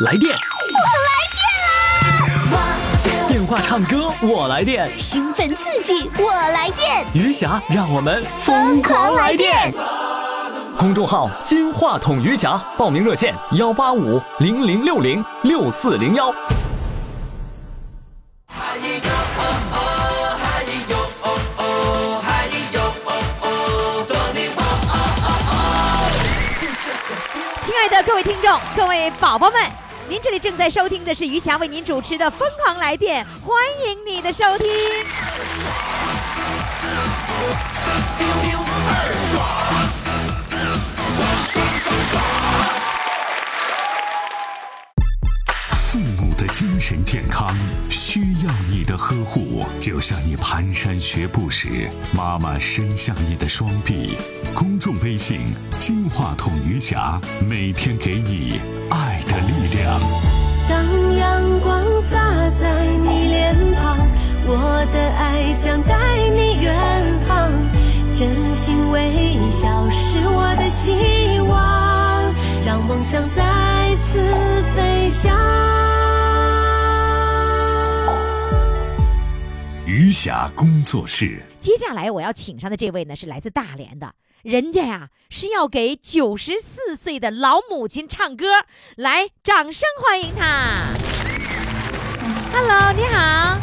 来电，我来电啦！电话唱歌我来电，兴奋刺激我来电，余霞让我们疯狂来电！公众号“金话筒余霞”，报名热线：幺八五零零六零六四零幺。亲爱的各位听众、各位宝宝们，您这里正在收听的是余霞为您主持的《疯狂来电》，欢迎你的收听。父母的精神健康需要你的呵护，就像你蹒跚学步时，妈妈伸向你的双臂。公众微信“金话筒余霞”，每天给你爱的力量。当阳光洒在你脸庞，我的爱将带你远航。真心微笑是我的希望，让梦想再次飞翔。余霞工作室，接下来我要请上的这位呢，是来自大连的，人家呀是要给九十四岁的老母亲唱歌，来，掌声欢迎她。Hello，你好，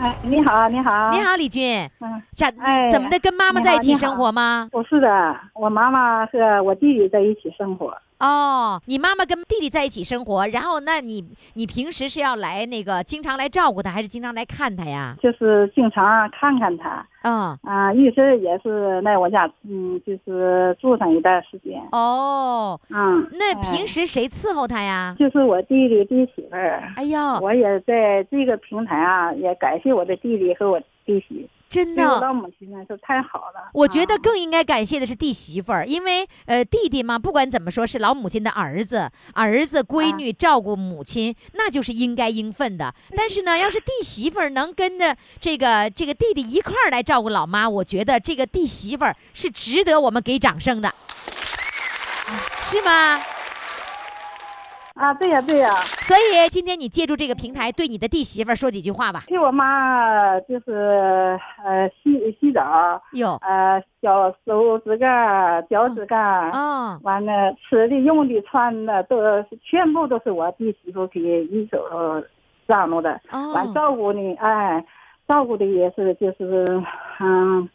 哎，你好，你好，你，好，李军，嗯，咋哎怎么的？跟妈妈在一起生活吗？不是的，我妈妈和我弟弟在一起生活。哦，你妈妈跟弟弟在一起生活，然后那你你平时是要来那个经常来照顾他，还是经常来看他呀？就是经常看看他，嗯，啊、一直也是来我家，嗯，就是住上一段时间，哦，嗯，那哎平时谁伺候他呀？就是我弟弟弟媳妇儿，哎呦，我也在这个平台啊，也感谢我的弟弟和我弟媳，真的我老的。母亲太好了。我觉得啊更应该感谢的是弟媳妇儿，因为呃弟弟嘛，不管怎么说是老母亲的儿子，儿子闺女照顾母亲，那就是应该应分的。但是呢，要是弟媳妇儿能跟着这个这个弟弟一块儿来照顾老妈，我觉得这个弟媳妇儿是值得我们给掌声的，是吗？啊，对呀、对呀、所以今天你借助这个平台，对你的弟媳妇儿说几句话吧。替我妈就是呃洗洗澡，有，呃小手指甲、脚趾甲。哦，完了，吃的、用的、穿的，都全部都是我弟媳妇给一手张罗的。完哦，照顾你，哎，照顾的也是就是，嗯，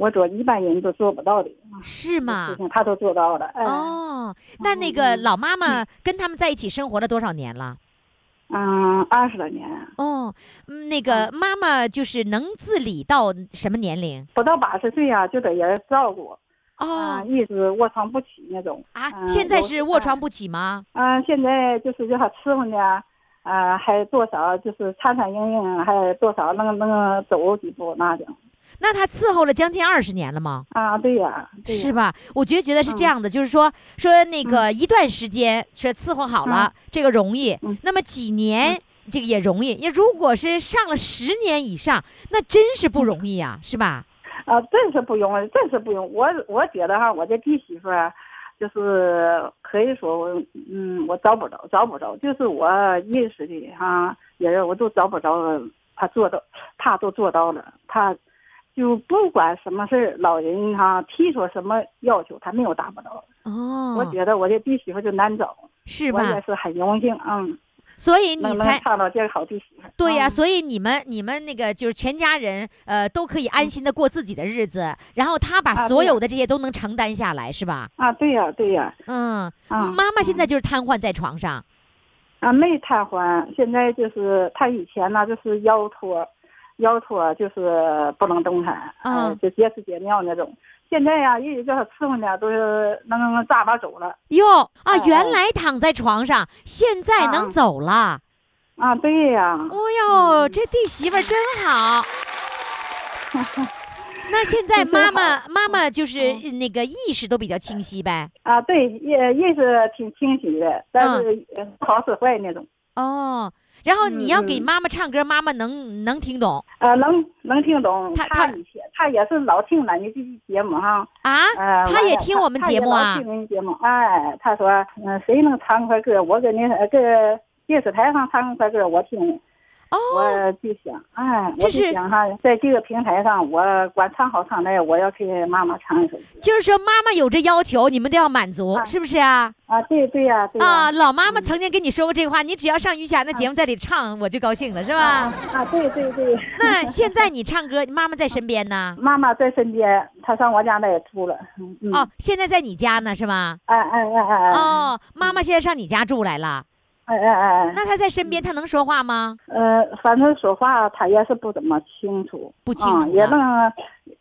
我做一般人都做不到的是吗他都做到了。哎，哦，那那个老妈妈跟他们在一起生活了多少年了？嗯，二十多年，哦，嗯那个妈妈就是能自理到什么年龄？不到八十岁呀、就得人照顾，啊、哦一直卧床不起那种。啊，嗯现在是卧床不起吗？嗯、现在就是叫他伺候呢，啊、还多少就是颤颤巍巍，还多少能能走几步那种。那他伺候了将近二十年了吗？啊，对呀，对呀是吧？我觉得觉得是这嗯样的，就是说说那个一段时间是伺候好了，这个容易嗯，那么几年。这个也容易，也如果是上了十年以上，那真是不容易啊，是吧？啊，真是不容易，真是不容易。我我觉得哈，我这弟媳妇儿，就是可以说我，嗯，我找不着，找不着，就是我认识的哈人，我都找不着，他做到，他都做到了，他就不管什么事儿，老人哈提出什么要求，他没有达不到。哦，我觉得我这弟媳妇就难找，是吧？我也？是很荣幸，嗯，所以你能能才唱到这个好弟媳妇。对呀、嗯。所以你们你们那个就是全家人，呃，都可以安心的过自己的日子，然后他把所有的这些都能承担下来，是吧？啊，对呀、对呀、嗯，啊。妈妈现在就是瘫痪在床上，啊，没瘫痪，现在就是他以前呢就是腰托，腰托就是不能动弹，嗯呃，就结屎结尿那种。现在呀，一直叫他伺候呢，都是能扎吧走了。哟啊，哎原来躺在床上，现在能啊走了。啊，对呀，哦哟，这弟媳妇儿真好。那现在妈妈妈妈就是那个意识都比较清晰呗。啊，对，意意识挺清晰的，但嗯是呃不好使坏那种。哦，然后你要给妈妈唱歌，妈妈能能听懂呃，能能听懂。他他他以前他也是老听咱这期节目哈。啊？呃，他完了也听我们节目听您节目，哎，他说，嗯、谁能唱块歌，我给你呃给电视台上唱块歌，我听。哦，我就想，哎，我就是想哈，在这个平台上，我管唱好唱赖，我要给妈妈唱一首歌。就是说妈妈有这要求，你们都要满足，啊是不是啊？啊，对对呀、对呀、啊，老妈妈曾经跟你说过这个话，你只要上于霞那节目在里唱，我就高兴了，是吧？啊，对对对。那现在你唱歌，妈妈在身边呢？妈妈在身边，她上我家那也住了。哦，现在在你家呢，是吗？哎哎哎哎哎。哦，妈妈现在上你家住来了，哎哎哎哎。那他在身边，他能说话吗？呃，反正说话他也是不怎么清楚。不清楚啊也能，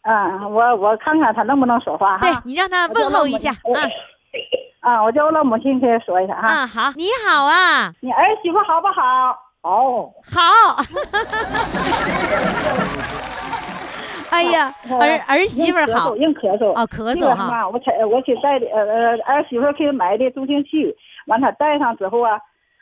啊，我我看看他能不能说话哈。对你让他问候一下，我嗯啊，我叫我老母亲给她说一下哈。嗯，好，你好啊，你儿媳妇好不好？好。好。哎呀，儿儿媳妇好硬咳嗽。哦，咳嗽哈，我才我去带的，呃呃，儿媳妇儿给买的助听器，完他戴上之后啊，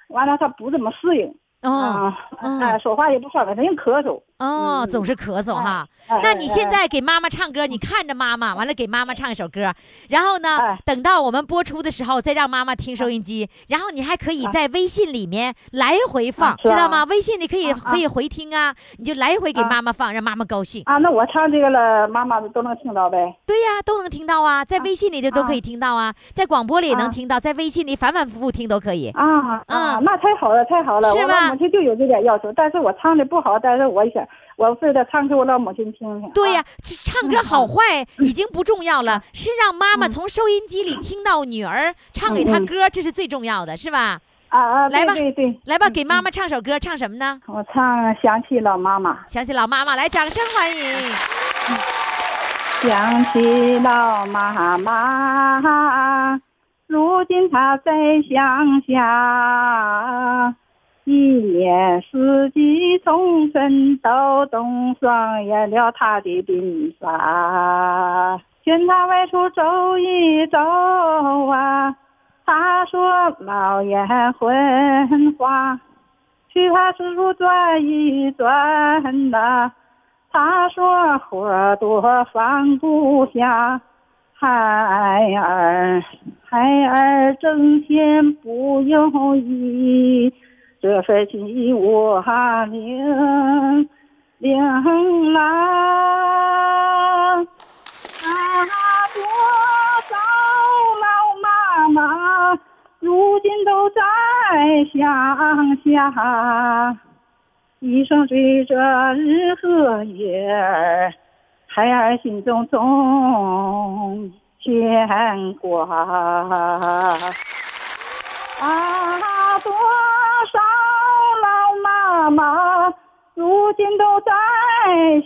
完了他不怎么适应。哦啊，嗯哎，说话也不方便，她硬咳嗽。哦，嗯总是咳嗽哈。哎那你现哎在给妈妈唱歌，你看着妈妈，完了给妈妈唱一首歌，然后呢哎，等到我们播出的时候再让妈妈听收音机，然后你还可以在微信里面来回放，知道吗？微信里可以可以回听啊，你就来回给啊妈妈放，让妈妈高兴。啊，那我唱这个了，妈妈都能听到呗。对呀，都能听到啊，在微信里的都可以听到啊，在广播里也能啊听到，在微信里反反复复听都可以。啊嗯啊，那太好了，太好了！我是吧老母亲就有这点要求，但是我唱的不好，但是我想，我非得唱给我老母亲听听。对呀唱歌好坏已经不重要了，是让妈妈从收音机里听到女儿唱给她歌，这是最重要的，是吧？啊啊，来吧对对对，来吧，嗯给妈妈唱首歌，唱什么呢？我唱《想起老妈妈》。想起老妈妈来，掌声欢迎。想起老妈妈，如今她在乡下，一年四季从春到冬，上演了她的鬓发。劝她外出走一走啊，她说老眼昏花，去他四处转一转呐、他说花朵放不下，孩儿孩儿挣钱不容易，这份情我领领来。啊，多少老妈妈，如今都在乡下。一生追着日和月儿，孩儿心中总牵挂。啊，多妈妈，如今都在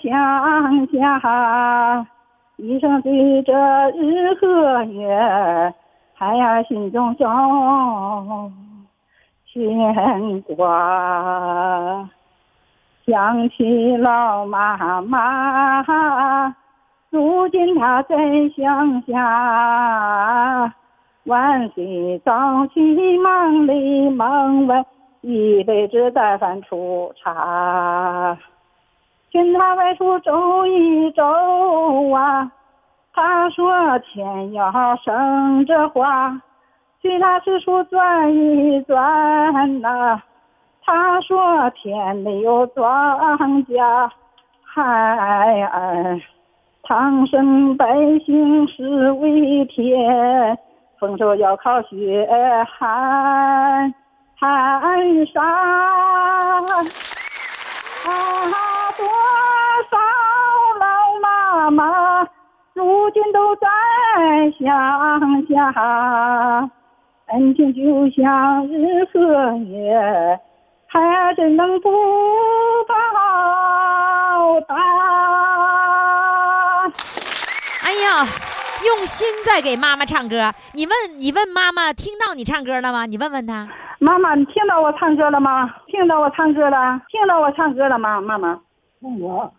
乡下，一生追着日和月，孩儿心中总牵挂。想起老妈妈，如今她在乡下，晚睡早起忙里忙外，一辈子带饭出茶。劝他外出走一走啊，他说天要生着花，随她四处转一转呐、他说天没有庄稼，孩儿，唐僧百姓是为天，丰收要靠血汗汗沙。啊，多少老妈妈，如今都在乡下，恩情就像日和月。孩儿怎能不报答？哎呀，用心在给妈妈唱歌。你问你问妈妈听到你唱歌了吗？你问问她。妈妈，你听到我唱歌了吗？听到我唱歌了？听到我唱歌了吗？妈妈，我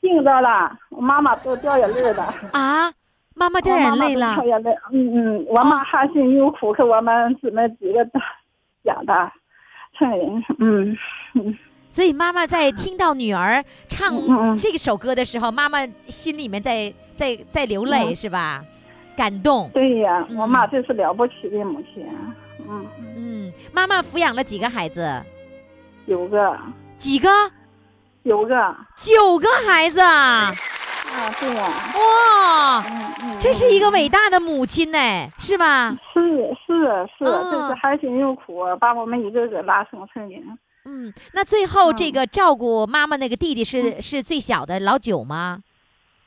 听到了。我妈妈都掉眼泪了，啊，妈妈掉眼泪了都掉。眼泪。嗯嗯，我妈含辛茹苦给我们姊妹几个讲的，村里，嗯嗯，所以妈妈在听到女儿唱这首歌的时候，妈妈心里面在在在流泪，嗯是吧？感动。对呀，嗯我妈真是了不起的母亲，嗯，嗯，妈妈抚养了几个孩子？九个几个？九个九个孩子啊！啊，对呀，哇，嗯嗯，这是一个伟大的母亲呢，是吧？是是是，啊真是含辛茹苦，把我们一个个拉成成人。嗯，那最后嗯这个照顾妈妈那个弟弟是是最小的老九吗？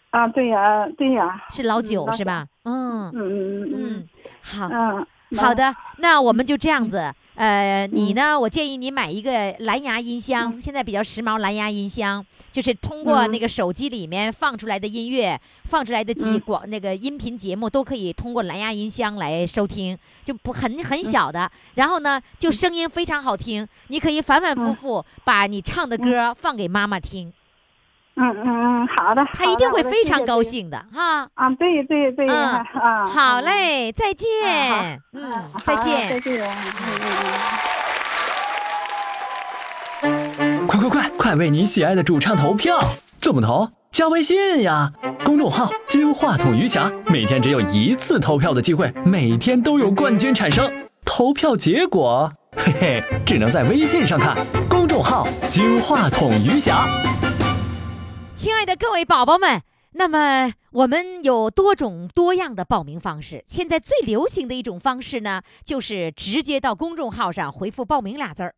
啊，对呀，对呀，是老九老是吧？嗯嗯嗯嗯嗯，好。嗯，好的，那我们就这样子。呃，你呢？我建议你买一个蓝牙音箱，现在比较时髦，蓝牙音箱就是通过嗯。那个手机里面放出来的音乐，放出来的几嗯。广那个音频节目都可以通过蓝牙音箱来收听，就不很很小的。然后呢，就声音非常好听，你可以反反复嗯。复把你唱的歌放给妈妈听，嗯嗯嗯，好的，他一定会非常高兴的哈。啊，对对对，嗯啊，好嗯，嘞，再啊见，嗯，再见再见。快快快，快为你喜爱的主唱投票！怎么投？加微信呀，公众号“金话筒余霞”，每天只有一次投票的机会，每天都有冠军产生。投票结果，嘿嘿，只能在微信上看。公众号“金话筒余霞”。亲爱的各位宝宝们，那么我们有多种多样的报名方式。现在最流行的一种方式呢，就是直接到公众号上回复“报名”俩字儿。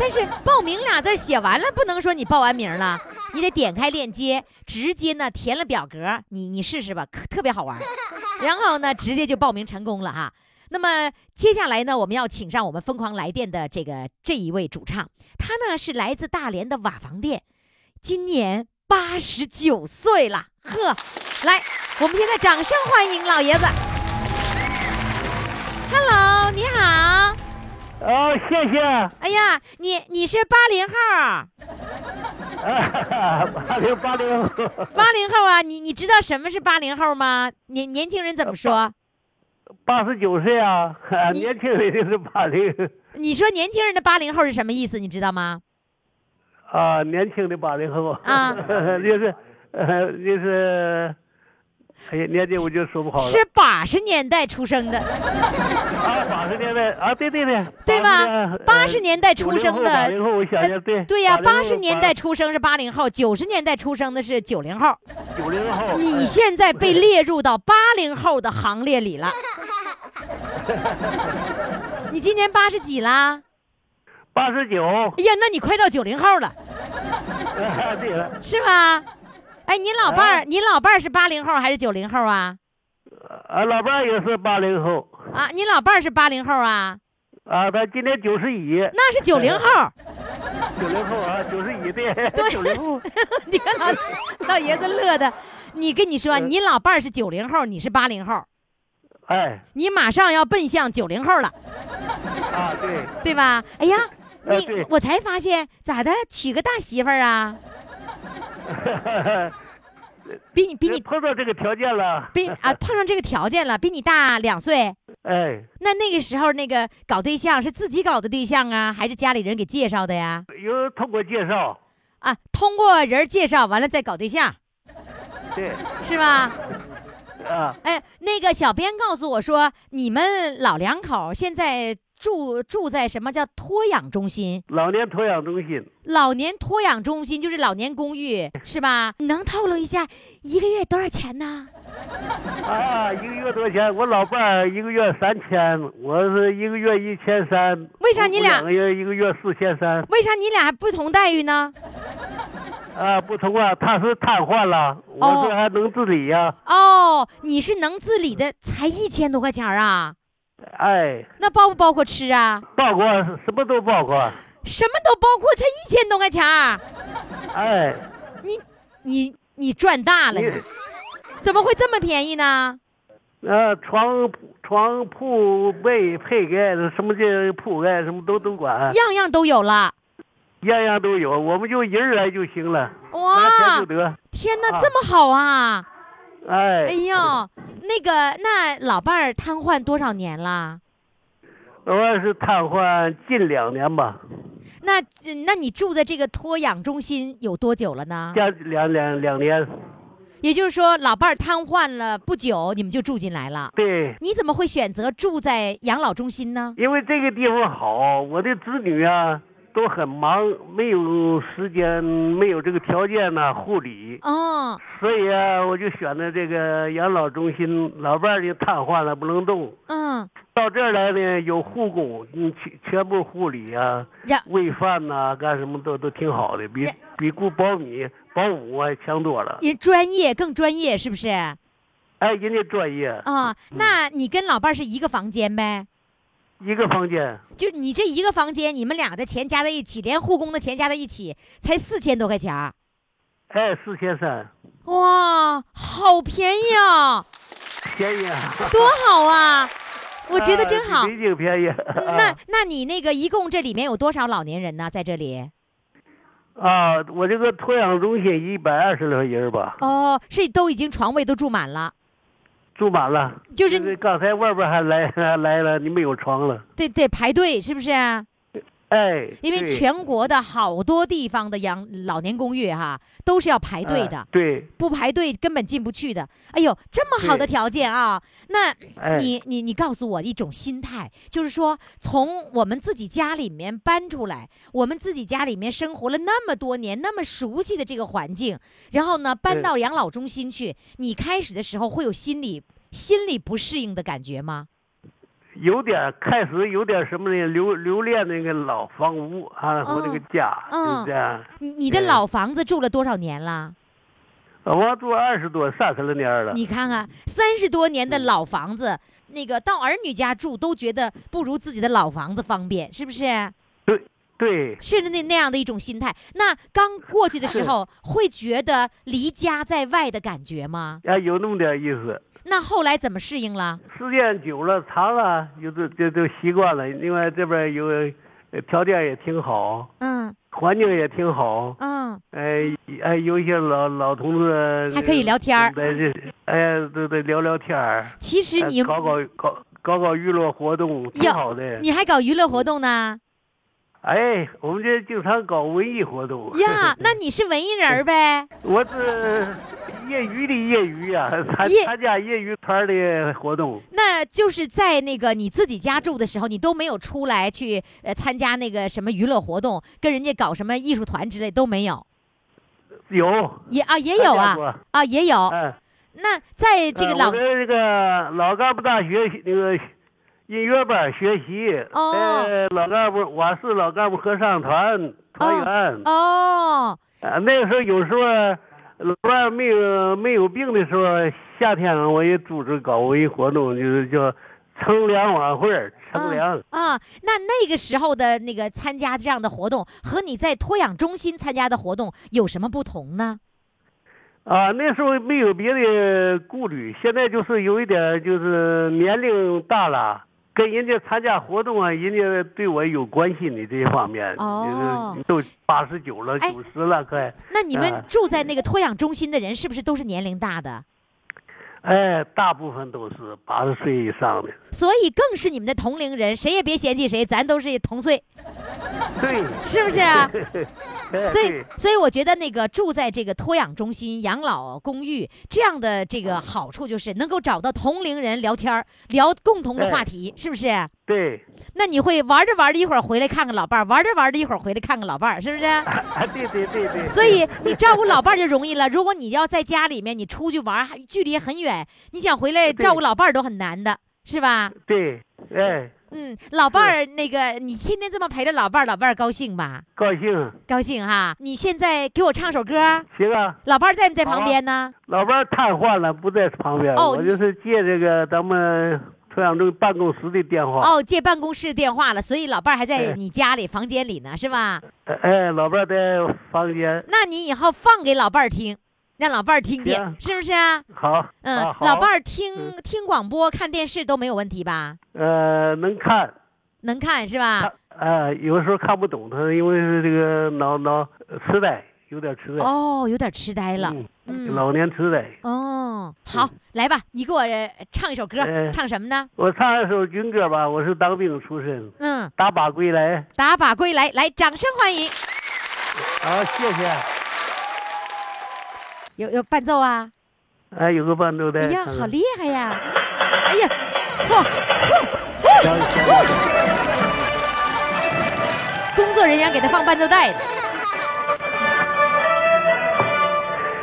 但是“报名”俩字写完了，不能说你报完名了，你得点开链接，直接呢填了表格，你你试试吧，可特别好玩。然后呢，直接就报名成功了哈。那么接下来呢，我们要请上我们疯狂来电的这个这一位主唱，他呢是来自大连的瓦房店，今年八十九岁了，呵，来，我们现在掌声欢迎老爷子。Hello，你好。哦，谢谢。哎呀，你你是八零后，八零八零，八零后啊？你你知道什么是八零后吗？年年轻人怎么说？八十九岁啊，你 年轻人就是八零你说年轻人的八零后是什么意思？你知道吗？啊，年轻的八零后啊 就是呃就是，哎呀，年纪我就说不好了。是八十年代出生的，啊，八十年代啊，对对对，对吧？八十年代出生的，八零后，我想想，对对呀，八十年代出生是八零后，九十年代出生的是九零后。九零后，你现在被列入到八零后的行列里了。你今年八十几啦？八十九，哎呀，那你快到九零后了，啊对了，是吗？哎，你老伴儿，啊你老伴儿是八零后还是九零后啊？啊，老伴儿也是八零后，啊，你老伴儿是八零后啊？啊，他今年九十一，那是九零后。九零后啊，九十一对，九零后，你看老老爷子乐的，你跟你说，嗯。你老伴儿是九零后，你是八零后，哎，你马上要奔向九零后了，啊对。对吧？哎呀，你呃我才发现咋的，娶个大媳妇儿啊，比你比你 碰到这个条件了，比啊碰上这个条件了，比你大两岁。哎，那那个时候那个搞对象是自己搞的对象啊，还是家里人给介绍的呀？有通过介绍，啊，通过人介绍完了再搞对象，对，是吧？啊，哎，那个小编告诉我说，你们老两口现在住住在什么叫托养中心？老年托养中心，老年托养中心就是老年公寓，是吧？你能透露一下一个月多少钱呢？啊，一个月多少钱？我老伴儿一个月三千，我是一个月一千三。为啥你俩两个月一个月四千三？为啥你俩还不同待遇呢？啊，不同啊，他是瘫痪了，我哦这还能自理呀、哦，你是能自理的，才一千多块钱啊？哎，那包不包括吃啊？包括什么都包括，什么都包括，才一千多块钱儿，哎，你你你赚大了，你你怎么会这么便宜呢？呃，床床铺被配盖什么这铺盖什么都都管，样样都有了。样样都有，我们就人来就行了，拿哇钱就，得。天哪，啊这么好啊！哎，哎呦，那个，那老伴儿瘫痪多少年了？我是瘫痪近两年吧，那嗯那你住在这个托养中心有多久了呢？加两两两年，也就是说，老伴儿瘫痪了不久，你们就住进来了。对，你怎么会选择住在养老中心呢？因为这个地方好，我的子女啊都很忙，没有时间，没有这个条件呐、护理，哦，所以啊，我就选的这个养老中心。老伴儿就瘫痪了，不能动。嗯，到这儿来呢，有护工，你全全部护理啊，喂饭呐、干什么都都挺好的，比比雇保米、保姆还强多了。人专业更专业，是不是？哎，人家专业，啊，那你跟老伴儿是一个房间呗？一个房间，就你这一个房间，你们俩的钱加在一起，连护工的钱加在一起，才四千多块钱儿。哎，四千三，哇，好便宜啊，便宜啊！多好啊！我觉得真好啊。比北京便宜。那那你那个一共这里面有多少老年人呢？在这里？啊，我这个托养中心一百二十来人吧，哦，是都已经床位都住满了，住满了。就是这个刚才外边还来还来了，你没有床了。得得排队，是不是？哎，因为全国的好多地方的养老年公寓哈，都是要排队的哎，对，不排队根本进不去的。哎呦，这么好的条件啊！那哎，你你你告诉我一种心态，就是说从我们自己家里面搬出来，我们自己家里面生活了那么多年，那么熟悉的这个环境，然后呢搬到养老中心去，你开始的时候会有心理心理不适应的感觉吗？有点开始有点什么呢？留留恋那个老房屋啊，我那个家是这样。你你的老房子住了多少年了？我住二十多三十来年了。你看看，三十多年的老房子，那个到儿女家住都觉得不如自己的老房子方便，是不是？对甚至那那样的一种心态。那刚过去的时候，会觉得离家在外的感觉吗？啊，有那么点意思。那后来怎么适应了？时间久了长了，有的就就习惯了。另外这边有呃条件也挺好，嗯环境也挺好。嗯，哎哎，有一些老老同志还可以聊天儿在这哎，都得聊聊天儿，其实你哎搞搞搞搞搞娱乐活动，挺好的。你还搞娱乐活动呢？哎，我们这经常搞文艺活动。呀，那你是文艺人儿呗？我是业余的业余呀、参参加业余团的活动。那就是在那个你自己家住的时候，你都没有出来去呃参加那个什么娱乐活动，跟人家搞什么艺术团之类都没有。有也啊也有啊啊也有。哎，那在这个老呃这个老干部大学那个音乐班学习。哦呃，老干部我是老干部合唱团团员。哦啊，那个时候有时候老伴没有没有病的时候，夏天我也组织搞文艺活动，就是叫乘凉晚会，乘凉。啊，那那个时候的那个参加这样的活动，和你在托养中心参加的活动有什么不同呢？啊，那时候没有别的顾虑，现在就是有一点，就是年龄大了，跟人家参加活动啊，人家对我有关心的这一方面，哦。都八十九了，哎九十了，快，那你们啊。住在那个托养中心的人，是不是都是年龄大的？哎，大部分都是八十岁以上的，所以更是你们的同龄人，谁也别嫌弃谁，咱都是同岁，对，是不是啊？哎 所以，所以我觉得那个住在这个托养中心、养老公寓这样的这个好处就是能够找到同龄人聊天儿，聊共同的话哎题，是不是？对，那你会玩着玩着一会儿回来看看老伴儿，玩着玩着一会儿回来看看老伴儿，是不是？啊，对对对对，所以你照顾老伴儿就容易了。如果你要在家里面，你出去玩，还距离很远，你想回来照顾老伴儿都很难的，是吧？对，哎，嗯，老伴儿那个，你天天这么陪着老伴儿，老伴儿高兴吧？高兴，高兴哈！你现在给我唱首歌，行啊。老伴儿在不在旁边呢？老伴儿瘫痪了，不在旁边，哦我就是借这个咱们托养中办公室的电话。哦，借办公室电话了，所以老伴儿还在哎你家里房间里呢，是吧？哎，老伴儿在房间。那你以后放给老伴儿听，让老伴儿听听，是不是啊？好，嗯，啊老伴儿听嗯听广播、看电视都没有问题吧？呃能看，能看是吧看？呃有时候看不懂他，因为是这个脑脑痴呆，有点痴呆。哦，有点痴呆了。嗯，嗯，老年痴呆。哦，好，来吧，你给我呃唱一首歌，哎唱什么呢？我唱一首军歌吧，我是当兵出身，嗯，打靶归来。打靶归来，来，掌声欢迎。好，谢谢。有有伴奏啊？哎，有个伴奏的。哎呀，好厉害呀！哎呀，工作人员给他放伴奏带的。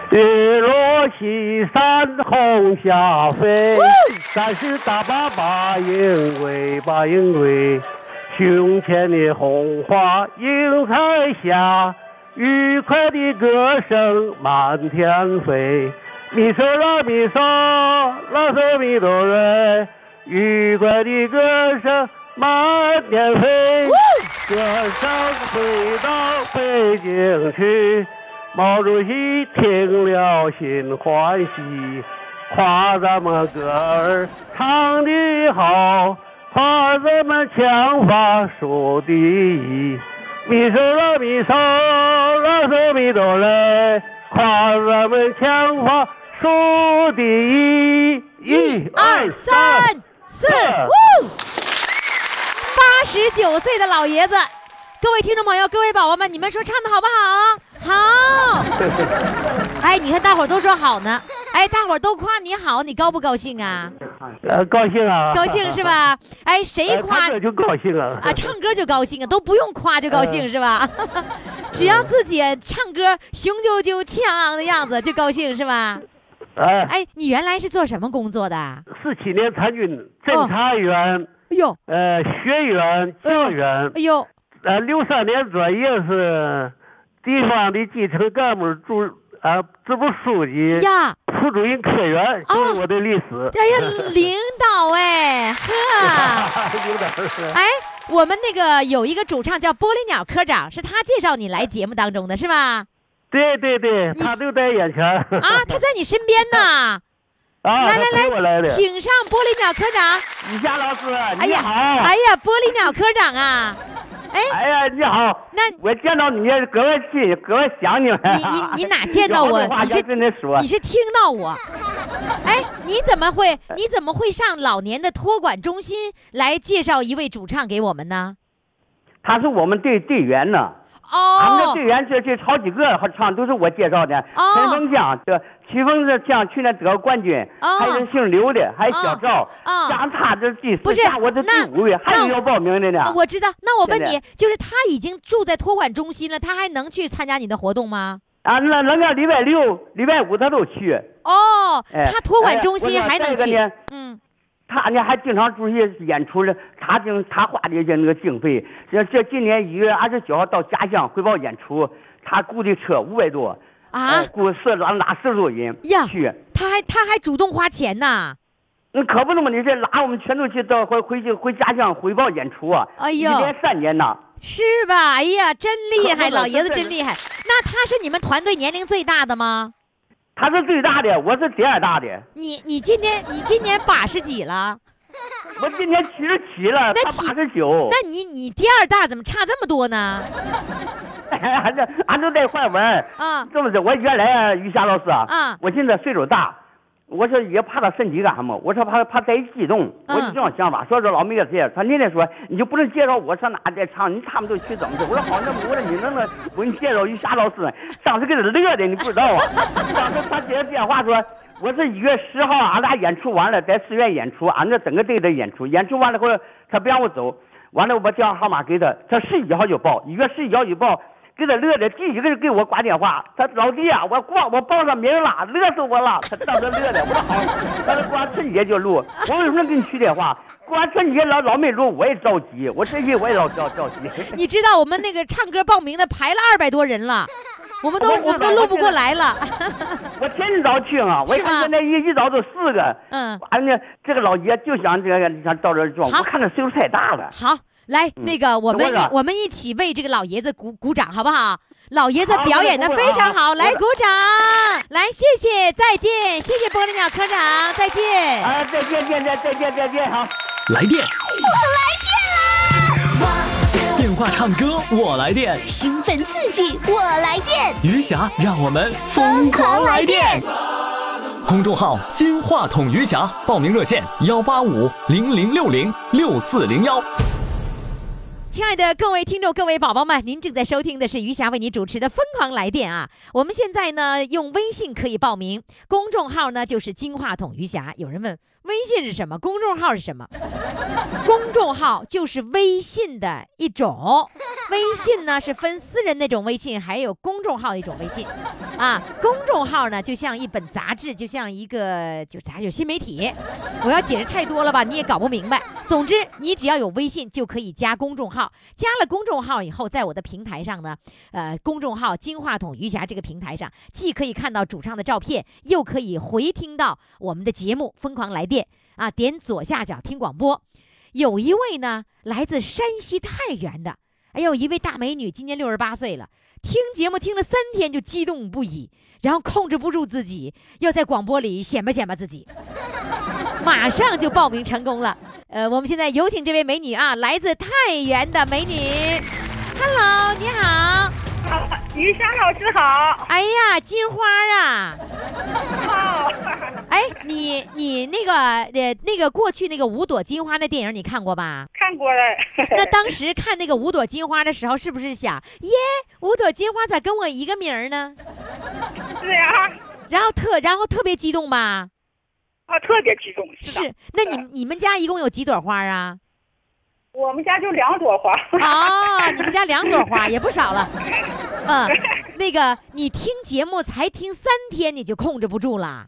日落西山红霞飞，战士打靶把营归，把营归。胸前的红花映彩霞，愉快的歌声满天飞。咪嗦啦咪嗦，啦嗦咪哆瑞，愉快的歌声满天飞。歌声飞到北京去。毛主席听了心欢喜，夸咱们歌儿唱得好，夸咱们枪法数第一。咪嗦啦咪嗦啦嗦咪哆来，夸咱们枪法数第一。一二三四，五！八十九岁的老爷子，各位听众朋友，各位宝宝们，你们说唱的好不好？好。哎，你看大伙儿都说好呢，哎，大伙儿都夸你好，你高不高兴啊？呃，高兴啊！高兴是？吧？哎，谁哎夸就高兴啊！啊？唱歌就高兴啊，都不用夸就高兴是吧？只要自己唱歌雄赳赳、气昂昂的样子就高兴是吧？哎，哎，你原来是做什么工作的？四七年参军，侦察员。哎呦，呃，学员、教员，哎呦，呃，六三年转业是地方的基层干部主啊支部书记、呀，副主任科员，这是我的历史。哎呀，领导哎，呵，有点儿哎，我们那个有一个主唱叫玻璃鸟科长，是他介绍你来节目当中的是吧？对对对，他就在眼前。啊，他在你身边呢。啊，来来来。请上玻璃鸟科长。李佳老师，哎呀。哎呀，玻璃鸟科长啊，哎，哎呀，你好。那我见到你格外亲，格外想你们。你你你哪见到我你是跟你说你。是听到我？哎，你怎么会你怎么会上老年的托管中心来介绍一位主唱给我们呢？他是我们队队员呢，哦俺们这哦队员这这好几个好唱都是我介绍的。哦陈峰江得齐峰这将去年得了冠军，哦还有姓刘的，还有小赵，哦像他这第四不是我这第那五位，还有要报名的呢。我知道。那我问你，就是他已经住在托管中心了，他还能去参加你的活动吗？啊，那那个礼拜六、礼拜五他都去，哦，哎他托管中哎心还能去。嗯，他呢还经常出去演出了，他经他花的这那个经费，这这今年一月二十九号到家乡汇报演出，他雇的车五百多，啊哎，雇四拉拉四十多人呀去。他还他还主动花钱呢。那可不那么，你这拉我们全都去到回回去回家乡汇报演出啊！哎呦一连三年呐，是吧？哎呀，真厉害，老爷子真厉害。那他是你们团队年龄最大的吗？他是最大的，我是第二大的。你你今年你今年八十几了？我今年七十七了，他八十九。那你你第二大怎么差这么多呢？俺 这俺都在换玩儿啊这么着，我原来啊，于霞老师啊，啊我现在岁数大，我说也怕他身体干什么？我说怕怕再激动，我就嗯这样想法。说这老妹子姐，他那天说你就不能介绍我上哪再唱，你他们都去怎么着？我说好，那么我说你能不能我给你介绍于霞老师？当时给他乐的，你不知道啊。当时他接着电话说。我是一月十号，俺俩演出完了，在寺院演出，俺这整个队的演出，演出完了后，他不让我走，完了我把电话号码给他，他十一号就报，一月十一号就报，给他乐的，第一个人给我挂电话，他老弟啊，我挂我报上名了，乐死我了，他当时乐的，我说好，他说过完春节就录，我为什么给你取电话？过完春节老老没录，我也着急，我这些我也老着着急。你知道我们那个唱歌报名的排了二百多人了，我们都我们都录不过来了。我天早去啊，我一看现在一一早都四个，嗯完了这个老爷就想这个想到这儿装，我看他岁数太大了。好，来那个我们一我们一起为这个老爷子鼓鼓掌，好不好？老爷子表演的非常好，来鼓掌，来谢谢，再见，谢谢玻璃鸟科长，再见。啊，再见，再见，再见，再见，好。来电，我来电话唱歌我来电，兴奋刺激，我来电，余霞让我们疯狂来电。公众号“金话筒余霞”，报名热线：幺八五零零六零六四零幺。亲爱的各位听众、各位宝宝们，您正在收听的是余霞为您主持的《疯狂来电》啊！我们现在呢用微信可以报名，公众号呢就是“金话筒余霞”。有人问微信是什么？公众号是什么？公众号就是微信的一种，微信呢是分私人那种微信，还有公众号一种微信啊。公众号呢就像一本杂志，就像一个就咱就新媒体。我要解释太多了吧，你也搞不明白。总之，你只要有微信就可以加公众号，加了公众号以后，在我的平台上呢，呃，公众号“金话筒余霞”这个平台上，既可以看到主唱的照片，又可以回听到我们的节目《疯狂来电》啊。点左下角听广播。有一位呢，来自山西太原的，哎呦，一位大美女，今年六十八岁了，听节目听了三天就激动不已，然后控制不住自己，要在广播里显摆显摆自己，马上就报名成功了。呃，我们现在有请这位美女啊，来自太原的美女，Hello，你好，于香老师好，哎呀，金花啊，好，哎，你你那个呃那个过去那个五朵金花那电影你看过吧？看过了。那当时看那个五朵金花的时候，是不是想耶，五朵金花咋跟我一个名儿呢？是呀，然后特然后特别激动吧？啊，特别激动，是。是，那你你们家一共有几朵花啊？我们家就两朵花。啊，你们家两朵花 也不少了。嗯，那个你听节目才听三天，你就控制不住了。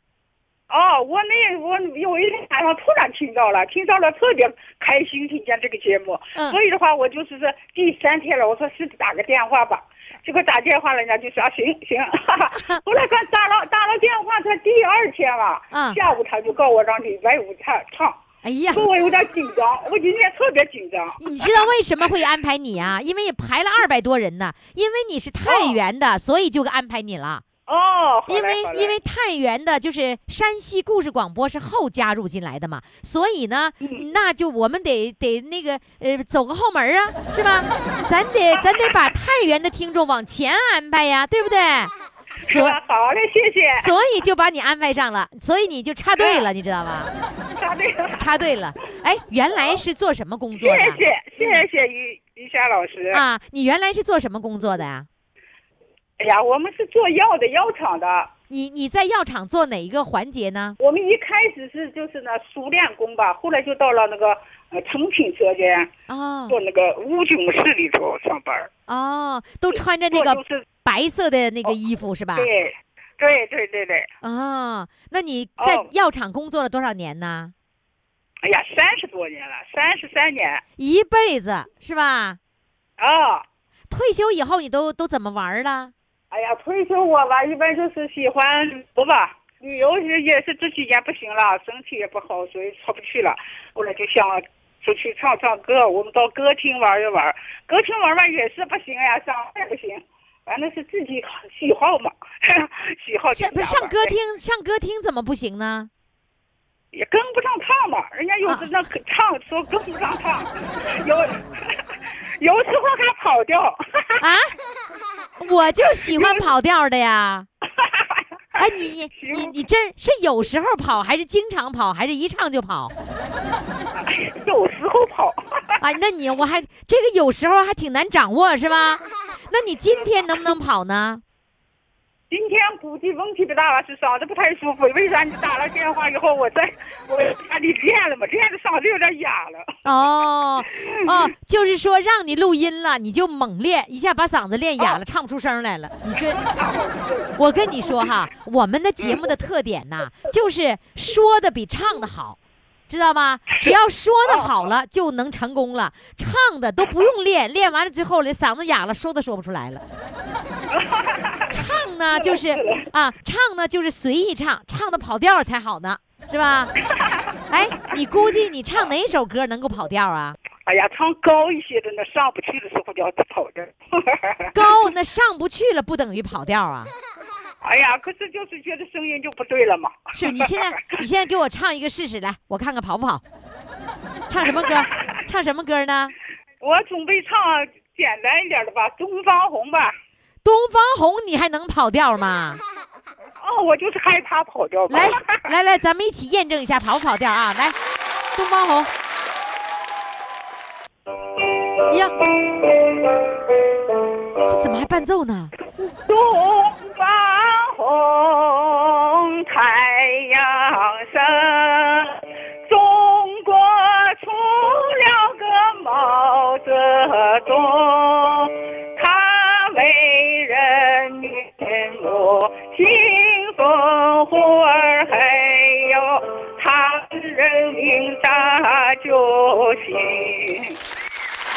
哦，我那我有一天晚上突然听到了，听到了特别开心，听见这个节目，嗯所以的话我就是说第三天了，我说是打个电话吧，结果打电话人家就说啊行行，哈哈，后来他打了打了电话，他第二天了，嗯下午他就告我让礼拜五唱唱，哎呀，说我有点紧张，我今天特别紧张，你知道为什么会安排你啊？因为也排了二百多人呢，因为你是太原的，所以就安排你了。哦，因为因为太原的就是山西故事广播是后加入进来的嘛，所以呢，嗯那就我们得得那个呃走个后门啊，是吧？咱得咱得把太原的听众往前安排呀，对不对？所啊好嘞，谢谢，所以就把你安排上了，所以你就插队了，你知道吗？插队了，插队了。哎，原来是做什么工作的？谢谢谢谢于于霞老师。啊，你原来是做什么工作的呀？哎呀，我们是做药的药厂的，你你在药厂做哪一个环节呢？我们一开始是就是那熟练工吧，后来就到了那个呃成品车间啊做那个武警室里头上班儿。哦，都穿着那个白色的那个衣服是吧？对，对对对对，哦，那你在哦药厂工作了多少年呢？哎呀，三十多年了，三十三年一辈子是吧？啊。退休以后你都都怎么玩了？哎呀，退休我吧，一般就是喜欢旅游吧。旅游也也是这几年不行了，身体也不好，所以出不去了。后来就想出去唱唱歌，我们到歌厅玩一玩。歌厅玩玩也是不行呀，上也不行，反正是自己喜好嘛，喜好就上不上歌厅上歌厅怎么不行呢？也跟不上趟嘛。人家有的那可唱说跟不上趟，有 有时候还跑调。啊，我就喜欢跑调的呀。哎，你你你你真是有时候跑，还是经常跑，还是一唱就跑？有时候跑。啊，那你我还这个有时候还挺难掌握是吧？那你今天能不能跑呢？今天估计问题不大了，是嗓子不太舒服。为啥你打了电话以后，我在我家里练了嘛，练的嗓子有点哑了。哦哦，就是说让你录音了，你就猛练，一下把嗓子练哑了，唱不出声来了。你说，我跟你说哈，我们的节目的特点呐，就是说的比唱的好。知道吗？只要说的好了，就能成功了。唱的都不用练，练完了之后，连嗓子哑了，说都说不出来了。唱呢，就是啊，唱呢就是随意唱，唱的跑调才好呢，是吧？哎，你估计你唱哪首歌能够跑调啊？哎呀，唱高一些的那上不去的时候就要跑调。高那上不去了，不等于跑调啊？哎呀，可是就是觉得声音就不对了嘛。是你现在你现在给我唱一个试试来，我看看跑不跑？唱什么歌？唱什么歌呢？我准备唱简单一点的吧，东方红吧。东方红你还能跑调吗？哦，我就是害怕跑调。来来来，咱们一起验证一下跑不跑调啊！来，东方红。呀，这怎么还伴奏呢？东方红，太阳升，中国出了个毛泽东，他为人民谋幸福，呼儿，还有他是人民大救星。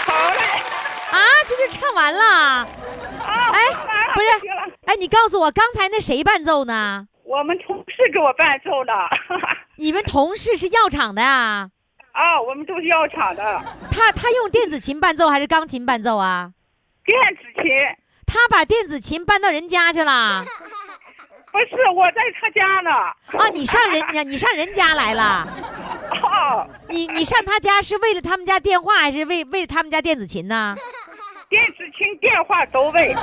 好嘞，啊，这就唱完了。啊，哎不是，你告诉我，刚才那谁伴奏呢？我们同事给我伴奏的。你们同事是药厂的啊？啊，我们都是药厂的，他他用电子琴伴奏还是钢琴伴奏啊？电子琴。他把电子琴搬到人家去了 不是我在他家呢。啊？你上人家你上人家来了？哦，你你上他家是为了他们家电话，还是为为了他们家电子琴呢？电话都喂。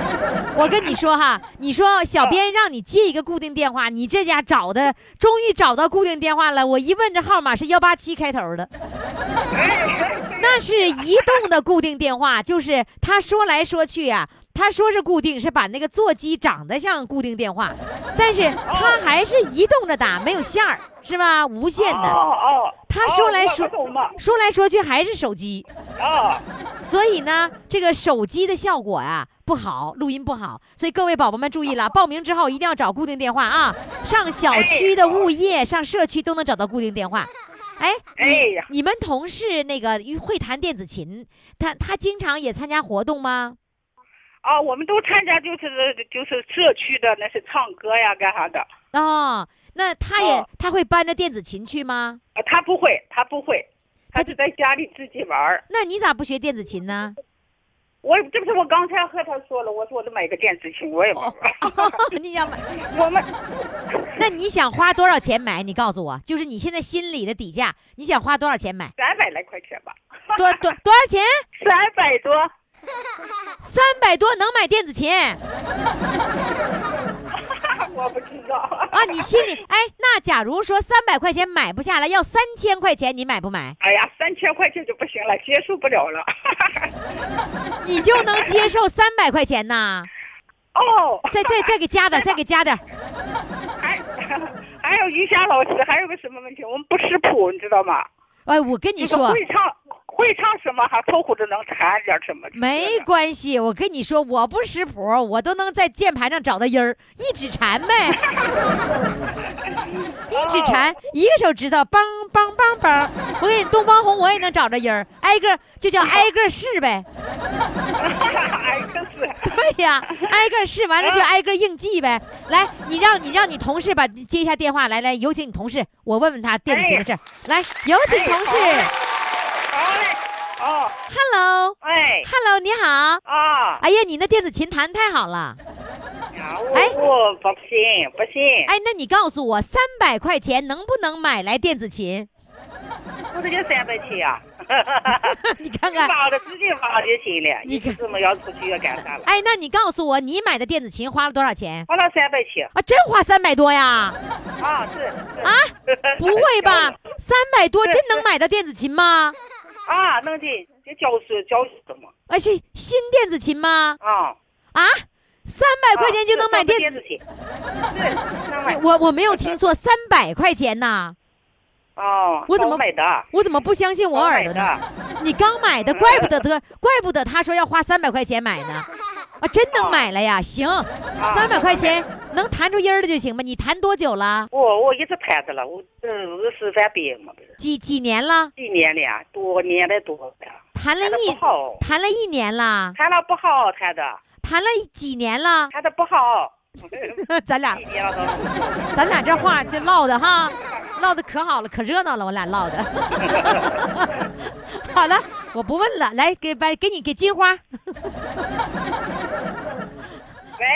我跟你说哈，你说小编让你接一个固定电话，你这家找的终于找到固定电话了。我一问这号码是幺八七开头的，那是移动的固定电话，就是他说来说去啊，他说是固定，是把那个座机长得像固定电话，但是他还是移动着打，没有线儿，是吧？无线哦的。哦。他说来哦说。说来说去还是手机，哦，所以呢，这个手机的效果呀、不好，录音不好。所以各位宝宝们注意了，报名之后一定要找固定电话啊！上小区的物业、上社区都能找到固定电话。哎，哎你呀你们同事那个会弹电子琴，他他经常也参加活动吗？啊，我们都参加，就是就是社区的，那些唱歌呀，干啥的。哦，那他也、哦他会搬着电子琴去吗？啊，他不会，他不会，他就在家里自己玩儿。那你咋不学电子琴呢？我这不是我刚才和他说了，我说我得买个电子琴，我也玩儿。你想买？我们 那你想花多少钱买？你告诉我，就是你现在心里的底价，你想花多少钱买？三百来块钱吧，多多 多少钱？三百多。三百多能买电子琴 我不知道。啊？你心里哎，那假如说三百块钱买不下来，要三千块钱，你买不买？哎呀，三千块钱就不行了，接受不了了。你就能接受三百块钱呐？哦，再再再给加点，再给加点。还还有于霞老师，还有个什么问题？我们不识谱，你知道吗？哎，我跟你说，会唱会唱什么，还凑合着能弹点什么。没关系。我跟你说，我不识谱，我都能在键盘上找到音儿，一指禅呗。一指禅，一个手指头，梆梆梆梆。我给你东方红，我也能找着音儿，挨个就叫 挨个试呗。挨个试。对呀，挨个试完了就挨个应记呗。来，你让你让你同事吧接一下电话，来来，有请你同事，我问问他电子琴的事儿。来，有请同事。哎好嘞。哦，Hello，Hello，哎，你好。啊，哎呀，你那电子琴弹太好了。哎我不行不行，哎，那你告诉我，三百块钱能不能买来电子琴？我这就三百七啊。你看看，放着自己放就行了，你看你怎么要出去要干啥了？哎，那你告诉我，你买的电子琴花了多少钱？花了三百七。啊，真花三百多呀？啊，是啊，不会吧？三百多真能买到电子琴吗？啊，能的，这教室教师的嘛。啊，新新电子琴吗？啊，啊，三百块钱就能买电子？琴。我我没有听错，三百块钱呐？哦，我怎么买的？我怎么不相信我耳朵呢？你刚买的，怪不得他，怪不得他说要花三百块钱买呢。啊，真能买了呀！行，三百块钱能弹出音儿的就行吧？你弹多久了？我我一直弹着了，我这我师范毕业嘛，不是几几年了？几年了，多年了多了，弹了一，弹了一年了，弹了不好，弹的弹了几年了？弹的不好，咱俩。咱俩这话就唠的哈，唠的可好了，可热闹了，我俩唠的。好了，我不问了，来给把给你给金花。喂，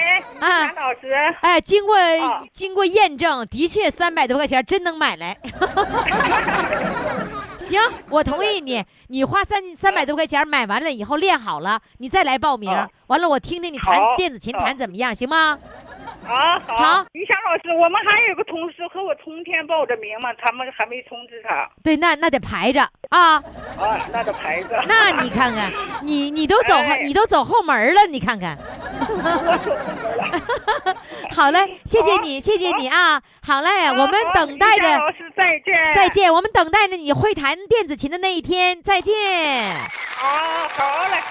啊老师，哎，经过、啊经过验证，的确三百多块钱真能买来。行，我同意你。你花三三百多块钱买完了以后练好了，你再来报名。好完了，我听听你弹电子琴弹怎么样，行吗？啊，好。好于霞老师，我们还有个同事和我同天报的名嘛，他们还没通知他。对，那那得排着啊。啊，那个排着。那你看看，你你都走你都走后门了，你看看。好嘞，谢谢你，谢谢你啊。好嘞，我们等待着。于霞老师再见。再。见，我们等待着你会弹电子琴的那一天。再见，啊，好嘞。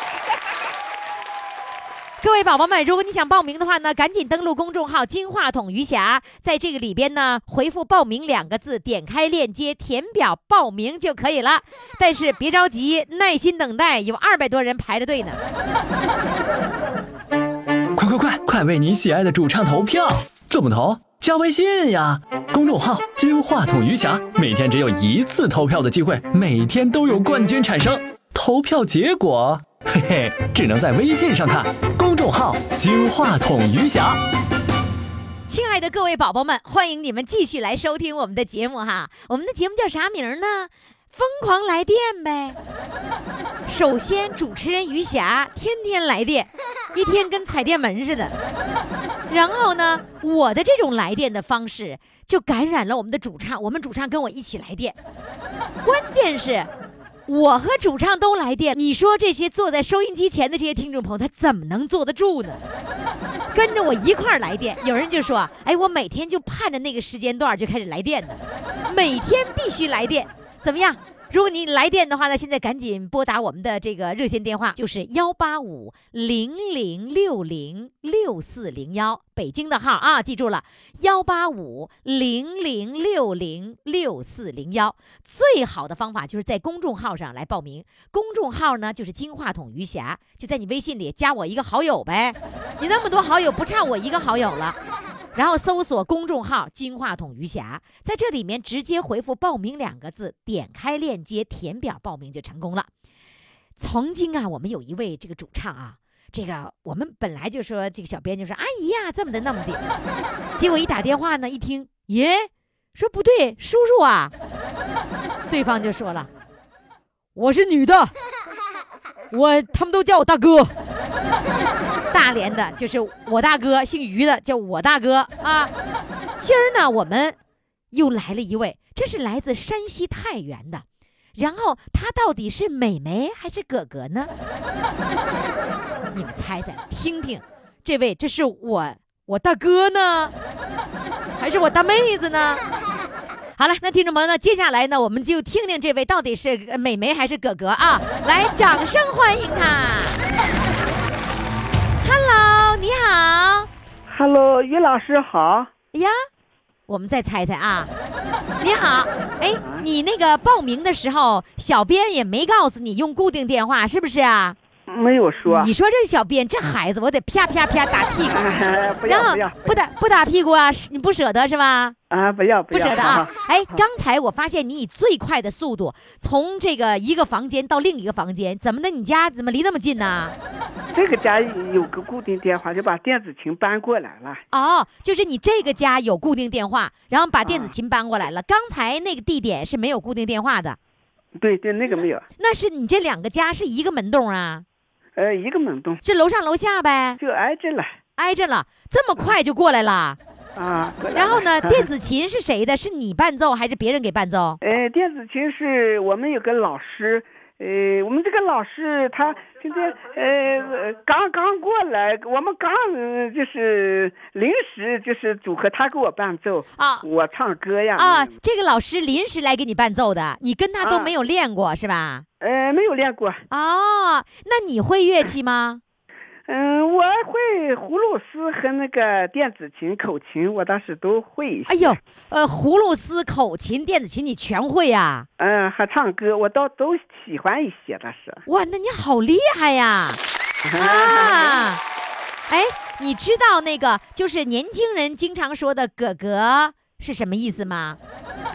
各位宝宝们，如果你想报名的话呢，赶紧登录公众号“金话筒余霞”，在这个里边呢，回复“报名”两个字，点开链接填表报名就可以了。但是别着急，耐心等待，有二百多人排着队呢。快快快，快为你喜爱的主唱投票！怎么投？加微信呀，公众号“金话筒余霞”，每天只有一次投票的机会，每天都有冠军产生。投票结果，嘿嘿，只能在微信上看。号“金话筒余霞”。亲爱的各位宝宝们，欢迎你们继续来收听我们的节目哈。我们的节目叫啥名呢？疯狂来电呗。首先，主持人余霞天天来电，一天跟踩电门似的。然后呢，我的这种来电的方式就感染了我们的主唱，我们主唱跟我一起来电。关键是。我和主唱都来电，你说这些坐在收音机前的这些听众朋友，他怎么能坐得住呢？跟着我一块儿来电，有人就说：“哎，我每天就盼着那个时间段就开始来电呢，每天必须来电，怎么样？”如果你来电的话呢，现在赶紧拨打我们的这个热线电话，就是幺八五零零六零六四零幺，北京的号啊，记住了，幺八五零零六零六四零幺。最好的方法就是在公众号上来报名，公众号呢就是金话筒余霞，就在你微信里加我一个好友呗，你那么多好友不差我一个好友了。然后搜索公众号“金话筒余霞”，在这里面直接回复“报名”两个字，点开链接填表报名就成功了。曾经啊，我们有一位这个主唱啊，这个我们本来就说这个小编就说阿姨呀这么的那么的，结果一打电话呢，一听耶，说不对，叔叔啊，对方就说了，我是女的，我他们都叫我大哥。大连的，就是我大哥，姓于的叫我大哥啊。今儿呢，我们又来了一位，这是来自山西太原的。然后他到底是美眉还是哥哥呢？你们猜猜，听听，这位这是我我大哥呢，还是我大妹子呢？好了，那听众朋友呢，接下来呢，我们就听听这位到底是呃美眉还是哥哥啊！来，掌声欢迎他。Hello，你好。Hello，于老师好。哎呀，我们再猜猜啊。你好，哎，你那个报名的时候，小编也没告诉你用固定电话，是不是啊？没有说。你说这小编这孩子，我得啪啪啪打屁股，不然后要不要不打不打屁股啊？你不舍得是吧？啊！不要要不舍得啊！哎，刚才我发现你以最快的速度从这个一个房间到另一个房间，怎么的？你家怎么离那么近呢？这个家有个固定电话，就把电子琴搬过来了。哦，就是你这个家有固定电话，然后把电子琴搬过来了。刚才那个地点是没有固定电话的。对对，那个没有。那是你这两个家是一个门洞啊？呃，一个门洞。这楼上楼下呗？就挨着了。挨着了，这么快就过来了？啊。然后呢，电子琴是谁的？是你伴奏还是别人给伴奏？呃，电子琴是我们有个老师。呃，我们这个老师他现在呃刚刚过来，我们刚、呃、就是临时就是组合他给我伴奏啊，我唱歌呀啊，这个老师临时来给你伴奏的，你跟他都没有练过、啊、是吧？呃，没有练过。哦，那你会乐器吗？嗯，我会葫芦丝和那个电子琴、口琴，我倒是都会。哎呦，呃，葫芦丝、口琴、电子琴你全会呀、啊？嗯，还唱歌，我倒都喜欢一些，倒是。哇，那你好厉害呀！啊，哎，你知道那个就是年轻人经常说的“哥哥”是什么意思吗？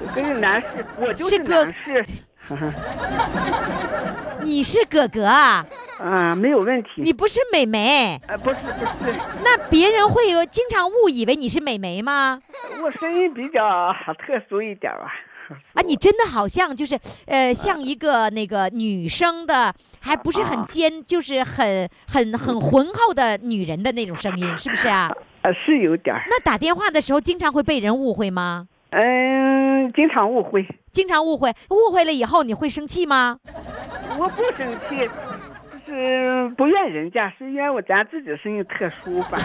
哥哥是男士，我就是男士。你是哥哥啊？啊，没有问题。你不是美眉？啊，不是不是。那别人会有经常误以为你是美眉吗？我声音比较特殊一点吧。啊，你真的好像就是呃，像一个那个女生的，还不是很尖，就是很很很浑厚的女人的那种声音，是不是啊？呃，是有点儿，那打电话的时候经常会被人误会吗？嗯，经常误会。经常误会，误会了以后你会生气吗？我不生气，就是不怨人家，是怨我咱自己声音特殊吧。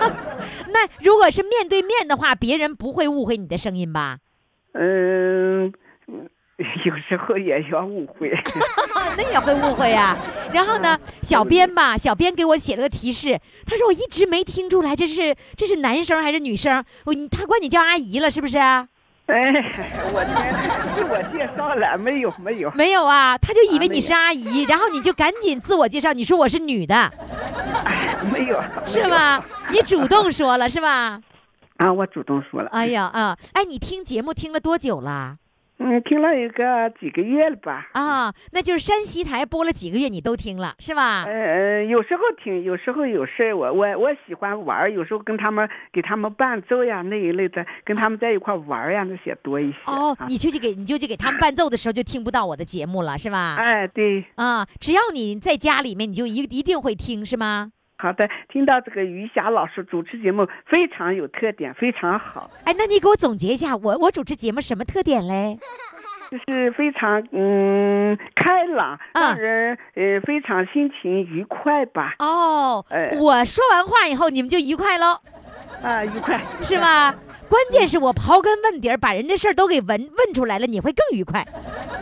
那如果是面对面的话，别人不会误会你的声音吧？嗯，有时候也要误会。那也会误会呀、然后呢，小编吧，小编给我写了个提示，他说我一直没听出来这是这是男生还是女生，我你他管你叫阿姨了是不是？哎，我天，自我介绍了没有？没有。没有啊，他就以为你是阿姨，然后你就赶紧自我介绍，你说我是女的，没有。是吗？你主动说了是吧？啊，我主动说了。哎呀啊，哎，你听节目听了多久了？嗯，听了有个几个月了吧？啊，那就是山西台播了几个月，你都听了是吧？呃，有时候听，有时候有事儿我我我喜欢玩儿有时候跟他们给他们伴奏呀那一类的，跟他们在一块儿玩儿呀那些多一些。哦，啊你就去给你就去给他们伴奏的时候就听不到我的节目了是吧？哎，对，啊，只要你在家里面，你就一一定会听是吗？好的，听到这个于霞老师主持节目非常有特点，非常好，哎，那你给我总结一下，我我主持节目什么特点嘞？就是非常嗯开朗，啊让人呃非常心情愉快吧。哦，哎我说完话以后，你们就愉快喽，啊，愉快是？吧？关键是我刨根问底儿，把人家事儿都给问问出来了，你会更愉快，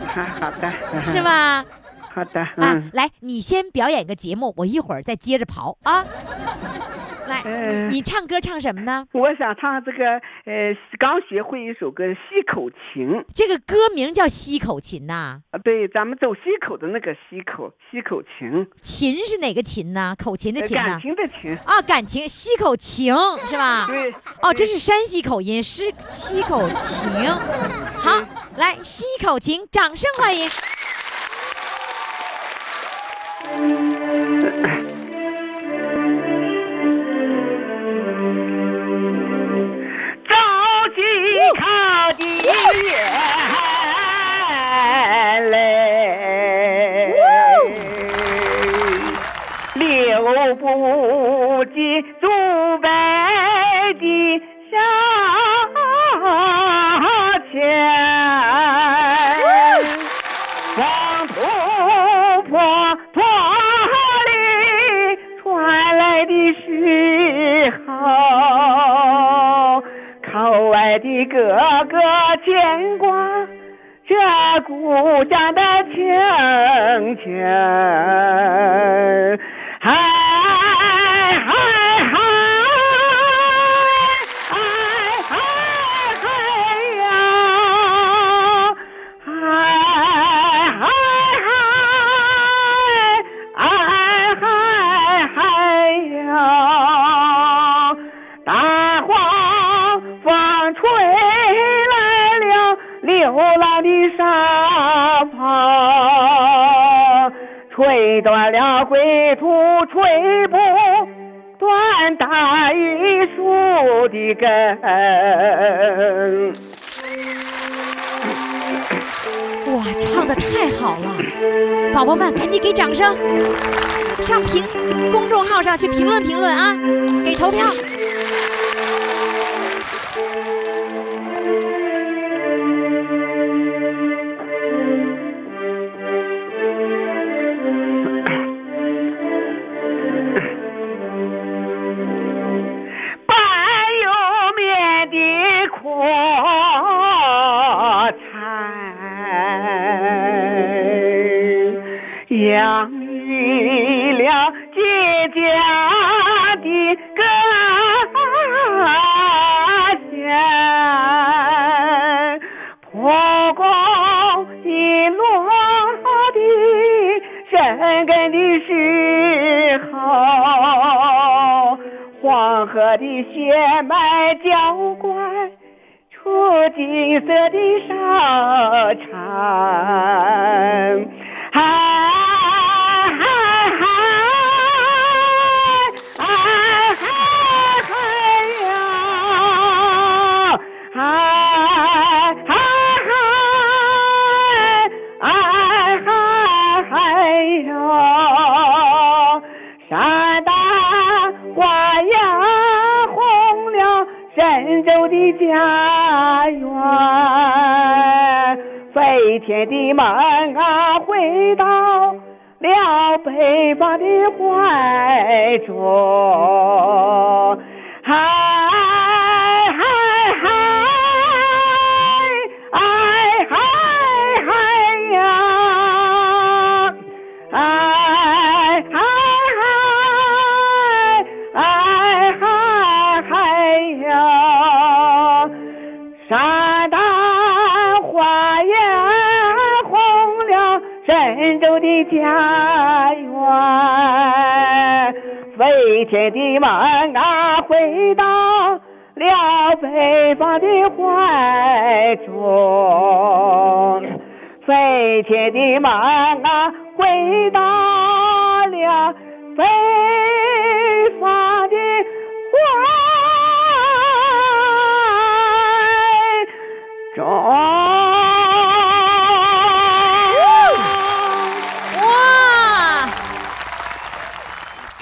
好 好的，是？吧？好的，啊嗯，，来，你先表演个节目，我一会儿再接着刨啊。来，嗯你你唱歌唱什么呢？我想唱这个呃，刚学会一首歌《西口琴》这个歌名叫西口琴呐、啊，对，咱们走西口的那个西口，西口琴，琴是哪个琴呢？口琴的呃琴呐、感情的琴，啊，感情西口情是吧？对，哦，这是山西口音，是西口情。好，来西口琴，掌声欢迎。不尽祖辈的小钱。黄土坡坡里传来的时候，靠外的哥哥牵挂这故乡的情情，泥土，吹不断大榆树的根。哇，唱的太好了，宝宝们赶紧给掌声，上评公众号上去评论评论啊，给投票。生根的时候。黄河的血脉浇灌出金色的沙场，飞天的门啊，回到了北方的怀中。飞天的梦啊，回到了北方的怀中。飞天的梦啊，回到了北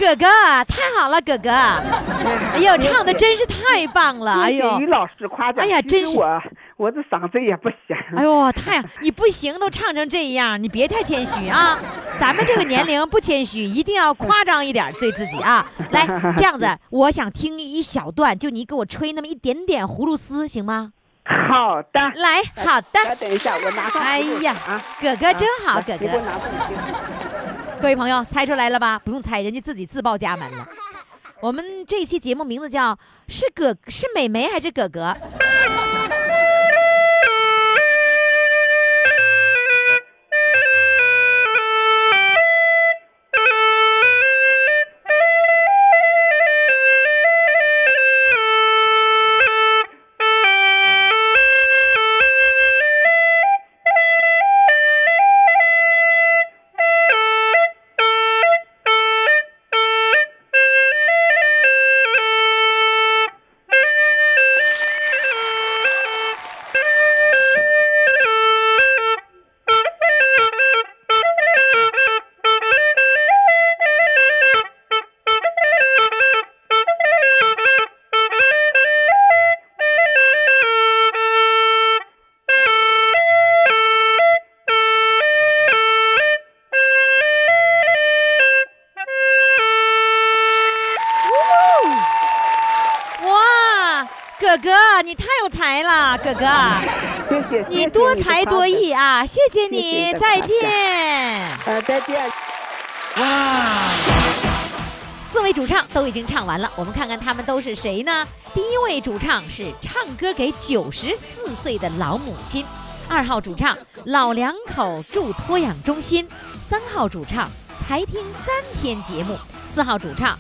哥哥太好了，哥哥，哎呦，唱的真是太棒了，哎呦于，老师夸奖。哎呀真是我我这嗓子也不行。哎呦，太你不行都唱成这样，你别太谦虚啊！咱们这个年龄不谦虚，一定要夸张一点对自己啊！来，这样子，我想听一小段，就你给我吹那么一点点葫芦丝，行吗？好的，来，好的。等一下，我拿上。哎呀啊，哥哥真好，哥哥。各位朋友，猜出来了吧？不用猜，人家自己自报家门了。我们这一期节目名字叫是哥是美眉还是哥哥？谢谢。你多才多。艺啊！谢谢谢你，再见。呃，再见。哇四位主唱都已经唱完了，我们看看他们都是谁呢？第一位主唱是唱歌给九十四岁的老母亲，二号主唱老两口住托养中心，三号主唱才听三天节目，四号主唱。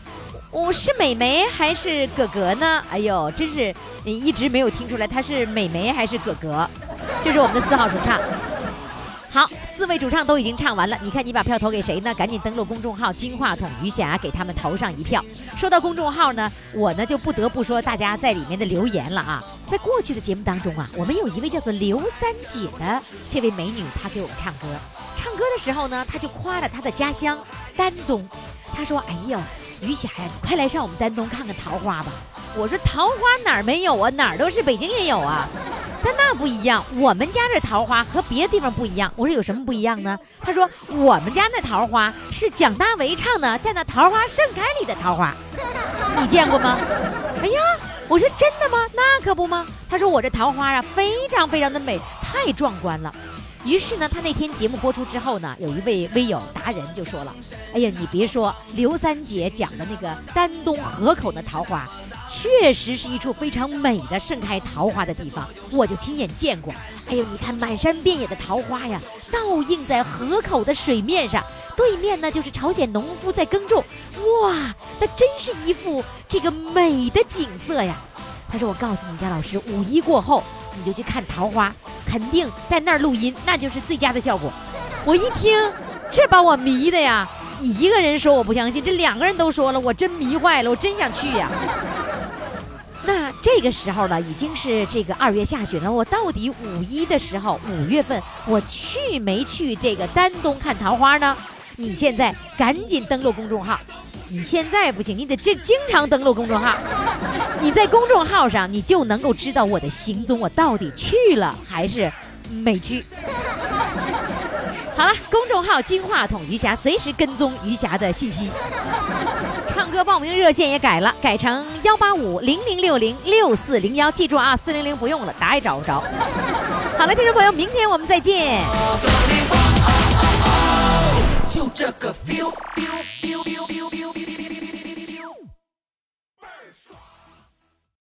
我是美眉还是哥哥呢？哎呦，真是呃一直没有听出来他是美眉还是哥哥。这是我们的四号主唱。好，四位主唱都已经唱完了，你看你把票投给谁呢？赶紧登录公众号“金话筒余霞”，给他们投上一票。说到公众号呢，我呢就不得不说大家在里面的留言了啊。在过去的节目当中啊，我们有一位叫做刘三姐的这位美女，她给我们唱歌。唱歌的时候呢，她就夸了她的家乡丹东，她说：“哎呦，余霞呀，你快来上我们丹东看看桃花吧。”我说：“桃花哪儿没有啊？哪儿都是，北京也有啊。”但那不一样，我们家这桃花和别的地方不一样。我说有什么不一样呢？他说我们家那桃花是蒋大为唱的《在那桃花盛开》里的桃花，你见过吗？哎呀，我说真的吗？那可不吗？他说我这桃花啊，非常非常的美，太壮观了。于是呢，他那天节目播出之后呢，有一位微友达人就说了：“哎呀，你别说，刘三姐讲的那个丹东河口的桃花，确实是一处非常美的盛开桃花的地方，我就亲眼见过。哎呦，你看满山遍野的桃花呀，倒映在河口的水面上，对面呢就是朝鲜农夫在耕种，哇，那真是一幅这个美的景色呀。”他说：“我告诉你，佳老师，五一过后你就去看桃花，肯定在那儿录音，那就是最佳的效果。”我一听，这把我迷的呀！你一个人说我不相信，这两个人都说了，我真迷坏了，我真想去呀。那这个时候呢，已经是这个二月下旬了。我到底五一的时候，五月份我去没去这个丹东看桃花呢？你现在赶紧登录公众号。你现在不行，你得这经常登录公众号。你在公众号上，你就能够知道我的行踪，我到底去了还是没去。好了，公众号“金话筒余霞”，随时跟踪余霞的信息。唱歌报名热线也改了，改成幺八五零零六零六四零幺，记住啊，四零零不用了，打也找不着。好了，听众朋友，明天我们再见。就这个 feel。